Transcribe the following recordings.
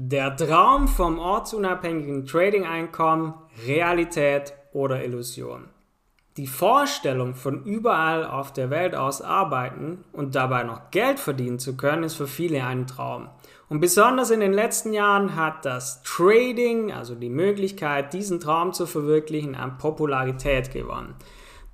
Der Traum vom ortsunabhängigen Trading-Einkommen, Realität oder Illusion. Die Vorstellung, von überall auf der Welt aus arbeiten und dabei noch Geld verdienen zu können, ist für viele ein Traum. Und besonders in den letzten Jahren hat das Trading, also die Möglichkeit, diesen Traum zu verwirklichen, an Popularität gewonnen.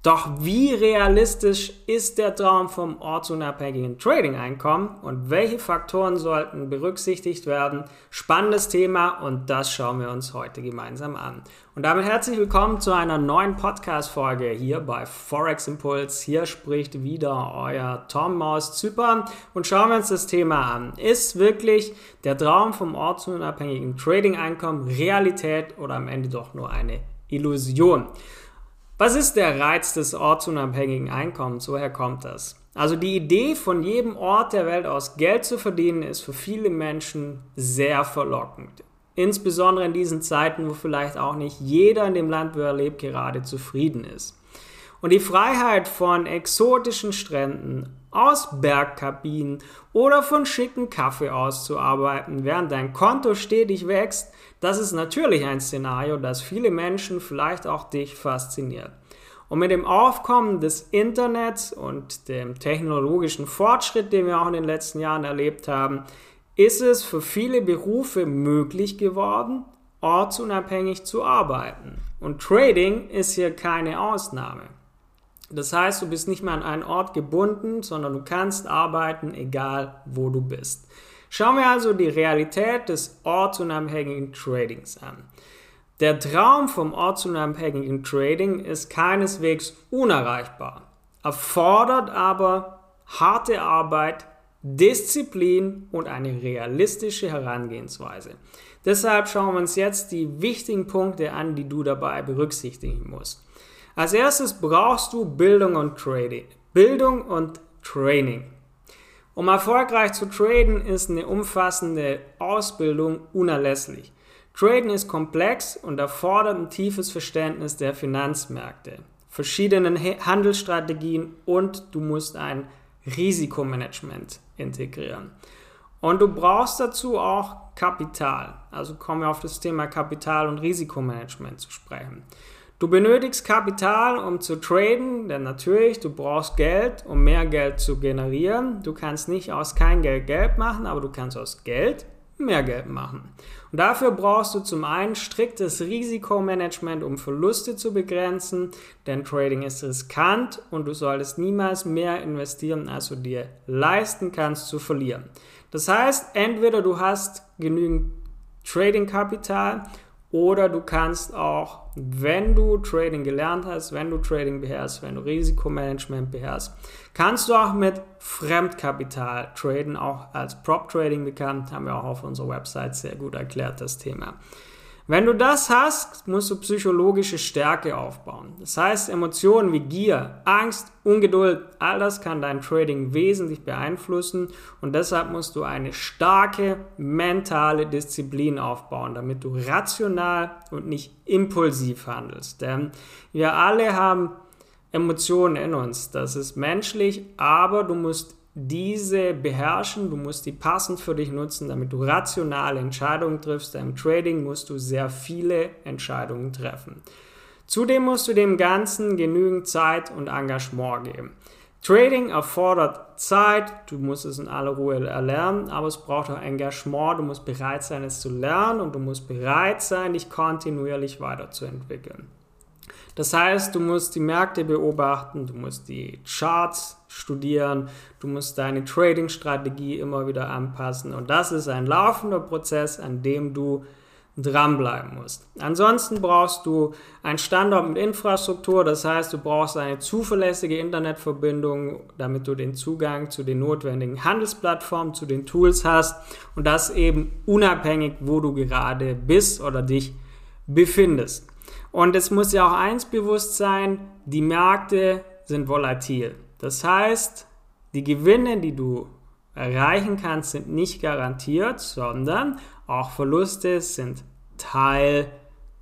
Doch wie realistisch ist der Traum vom ortsunabhängigen Trading-Einkommen und welche Faktoren sollten berücksichtigt werden? Spannendes Thema und das schauen wir uns heute gemeinsam an. Und damit herzlich willkommen zu einer neuen Podcast-Folge hier bei Forex Impulse. Hier spricht wieder euer Tom aus Zypern und schauen wir uns das Thema an. Ist wirklich der Traum vom ortsunabhängigen Trading-Einkommen Realität oder am Ende doch nur eine Illusion? Was ist der Reiz des ortsunabhängigen Einkommens? Woher kommt das? Also die Idee, von jedem Ort der Welt aus Geld zu verdienen, ist für viele Menschen sehr verlockend. Insbesondere in diesen Zeiten, wo vielleicht auch nicht jeder in dem Land, wo er lebt, gerade zufrieden ist. Und die Freiheit von exotischen Stränden, aus Bergkabinen oder von schicken Kaffee auszuarbeiten, während dein Konto stetig wächst, das ist natürlich ein Szenario, das viele Menschen, vielleicht auch dich, fasziniert. Und mit dem Aufkommen des Internets und dem technologischen Fortschritt, den wir auch in den letzten Jahren erlebt haben, ist es für viele Berufe möglich geworden, ortsunabhängig zu arbeiten. Und Trading ist hier keine Ausnahme. Das heißt, du bist nicht mehr an einen Ort gebunden, sondern du kannst arbeiten, egal wo du bist. Schauen wir also die Realität des ortsunabhängigen Tradings an. Der Traum vom ortsunabhängigen Trading ist keineswegs unerreichbar, erfordert aber harte Arbeit, Disziplin und eine realistische Herangehensweise. Deshalb schauen wir uns jetzt die wichtigen Punkte an, die du dabei berücksichtigen musst. Als erstes brauchst du Bildung und Trading. Bildung und Training. Um erfolgreich zu traden, ist eine umfassende Ausbildung unerlässlich. Traden ist komplex und erfordert ein tiefes Verständnis der Finanzmärkte, verschiedenen Handelsstrategien und du musst ein Risikomanagement integrieren. Und du brauchst dazu auch Kapital. Also kommen wir auf das Thema Kapital und Risikomanagement zu sprechen. Du benötigst Kapital, um zu traden, denn natürlich, du brauchst Geld, um mehr Geld zu generieren. Du kannst nicht aus kein Geld Geld machen, aber du kannst aus Geld mehr Geld machen. Und dafür brauchst du zum einen striktes Risikomanagement, um Verluste zu begrenzen, denn Trading ist riskant und du solltest niemals mehr investieren, als du dir leisten kannst zu verlieren. Das heißt, entweder du hast genügend Trading-Kapital oder du kannst auch, wenn du Trading gelernt hast, wenn du Trading beherrschst, wenn du Risikomanagement beherrschst, kannst du auch mit Fremdkapital traden, auch als Prop Trading bekannt, haben wir auch auf unserer Website sehr gut erklärt, das Thema. Wenn du das hast, musst du psychologische Stärke aufbauen. Das heißt, Emotionen wie Gier, Angst, Ungeduld, all das kann dein Trading wesentlich beeinflussen und deshalb musst du eine starke mentale Disziplin aufbauen, damit du rational und nicht impulsiv handelst. Denn wir alle haben Emotionen in uns. Das ist menschlich, aber du musst diese beherrschen, du musst die passend für dich nutzen, damit du rationale Entscheidungen triffst. Im Trading musst du sehr viele Entscheidungen treffen. Zudem musst du dem Ganzen genügend Zeit und Engagement geben. Trading erfordert Zeit, du musst es in aller Ruhe erlernen, aber es braucht auch Engagement, du musst bereit sein, es zu lernen und du musst bereit sein, dich kontinuierlich weiterzuentwickeln. Das heißt, du musst die Märkte beobachten, du musst die Charts studieren, du musst deine Trading-Strategie immer wieder anpassen und das ist ein laufender Prozess, an dem du dranbleiben musst. Ansonsten brauchst du einen Standort mit Infrastruktur, das heißt, du brauchst eine zuverlässige Internetverbindung, damit du den Zugang zu den notwendigen Handelsplattformen, zu den Tools hast und das eben unabhängig, wo du gerade bist oder dich befindest. Und es muss ja auch eins bewusst sein, die Märkte sind volatil. Das heißt, die Gewinne, die du erreichen kannst, sind nicht garantiert, sondern auch Verluste sind Teil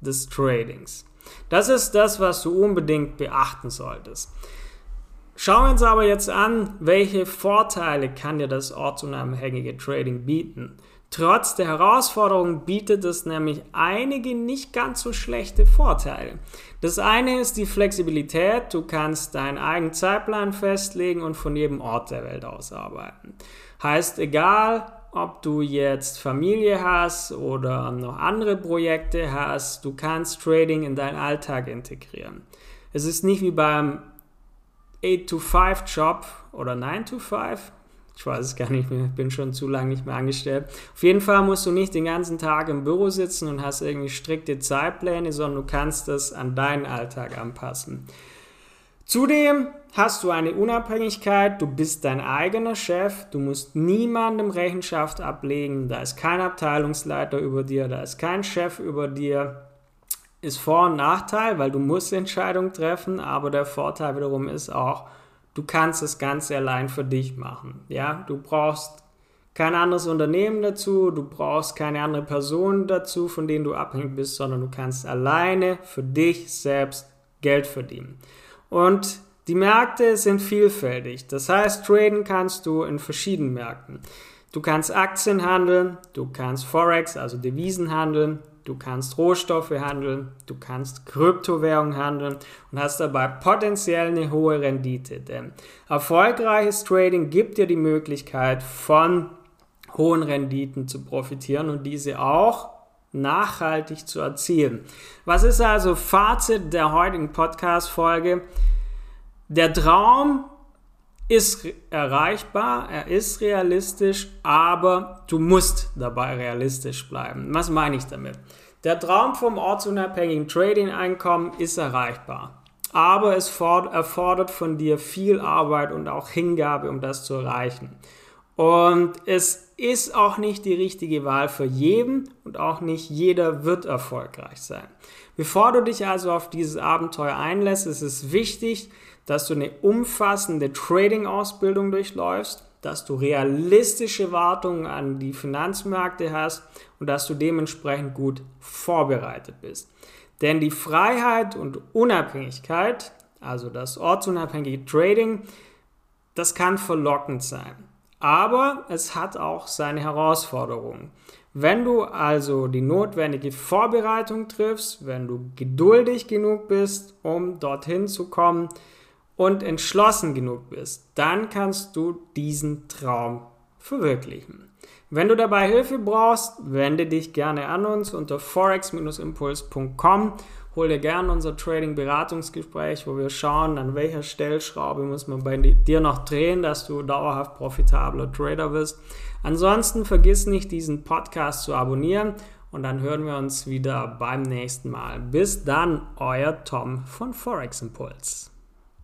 des Tradings. Das ist das, was du unbedingt beachten solltest. Schauen wir uns aber jetzt an, welche Vorteile kann dir das ortsunabhängige Trading bieten. Trotz der Herausforderungen bietet es nämlich einige nicht ganz so schlechte Vorteile. Das eine ist die Flexibilität. Du kannst deinen eigenen Zeitplan festlegen und von jedem Ort der Welt aus arbeiten. Heißt, egal ob du jetzt Familie hast oder noch andere Projekte hast, du kannst Trading in deinen Alltag integrieren. Es ist nicht wie beim 8-to-5-Job oder 9-to-5. Ich weiß es gar nicht mehr, ich bin schon zu lange nicht mehr angestellt. Auf jeden Fall musst du nicht den ganzen Tag im Büro sitzen und hast irgendwie strikte Zeitpläne, sondern du kannst das an deinen Alltag anpassen. Zudem hast du eine Unabhängigkeit, du bist dein eigener Chef, du musst niemandem Rechenschaft ablegen, da ist kein Abteilungsleiter über dir, da ist kein Chef über dir. Ist Vor- und Nachteil, weil du musst Entscheidungen treffen, aber der Vorteil wiederum ist auch, du kannst das Ganze allein für dich machen. Ja, du brauchst kein anderes Unternehmen dazu, du brauchst keine andere Person dazu, von denen du abhängig bist, sondern du kannst alleine für dich selbst Geld verdienen. Und die Märkte sind vielfältig. Das heißt, traden kannst du in verschiedenen Märkten. Du kannst Aktien handeln, du kannst Forex, also Devisen handeln, du kannst Rohstoffe handeln, du kannst Kryptowährungen handeln und hast dabei potenziell eine hohe Rendite. Denn erfolgreiches Trading gibt dir die Möglichkeit, von hohen Renditen zu profitieren und diese auch nachhaltig zu erzielen. Was ist also Fazit der heutigen Podcast-Folge? Der Traum ist erreichbar, er ist realistisch, aber du musst dabei realistisch bleiben. Was meine ich damit? Der Traum vom ortsunabhängigen Trading-Einkommen ist erreichbar, aber es erfordert von dir viel Arbeit und auch Hingabe, um das zu erreichen. Und es ist auch nicht die richtige Wahl für jeden und auch nicht jeder wird erfolgreich sein. Bevor du dich also auf dieses Abenteuer einlässt, ist es wichtig, dass du eine umfassende Trading-Ausbildung durchläufst, dass du realistische Wartungen an die Finanzmärkte hast und dass du dementsprechend gut vorbereitet bist. Denn die Freiheit und Unabhängigkeit, also das ortsunabhängige Trading, das kann verlockend sein. Aber es hat auch seine Herausforderungen. Wenn du also die notwendige Vorbereitung triffst, wenn du geduldig genug bist, um dorthin zu kommen und entschlossen genug bist, dann kannst du diesen Traum verwirklichen. Wenn du dabei Hilfe brauchst, wende dich gerne an uns unter forex-impuls.com hol dir gerne unser Trading-Beratungsgespräch, wo wir schauen, an welcher Stellschraube muss man bei dir noch drehen, dass du dauerhaft profitabler Trader wirst. Ansonsten vergiss nicht, diesen Podcast zu abonnieren und dann hören wir uns wieder beim nächsten Mal. Bis dann, euer Tom von Forex Impuls.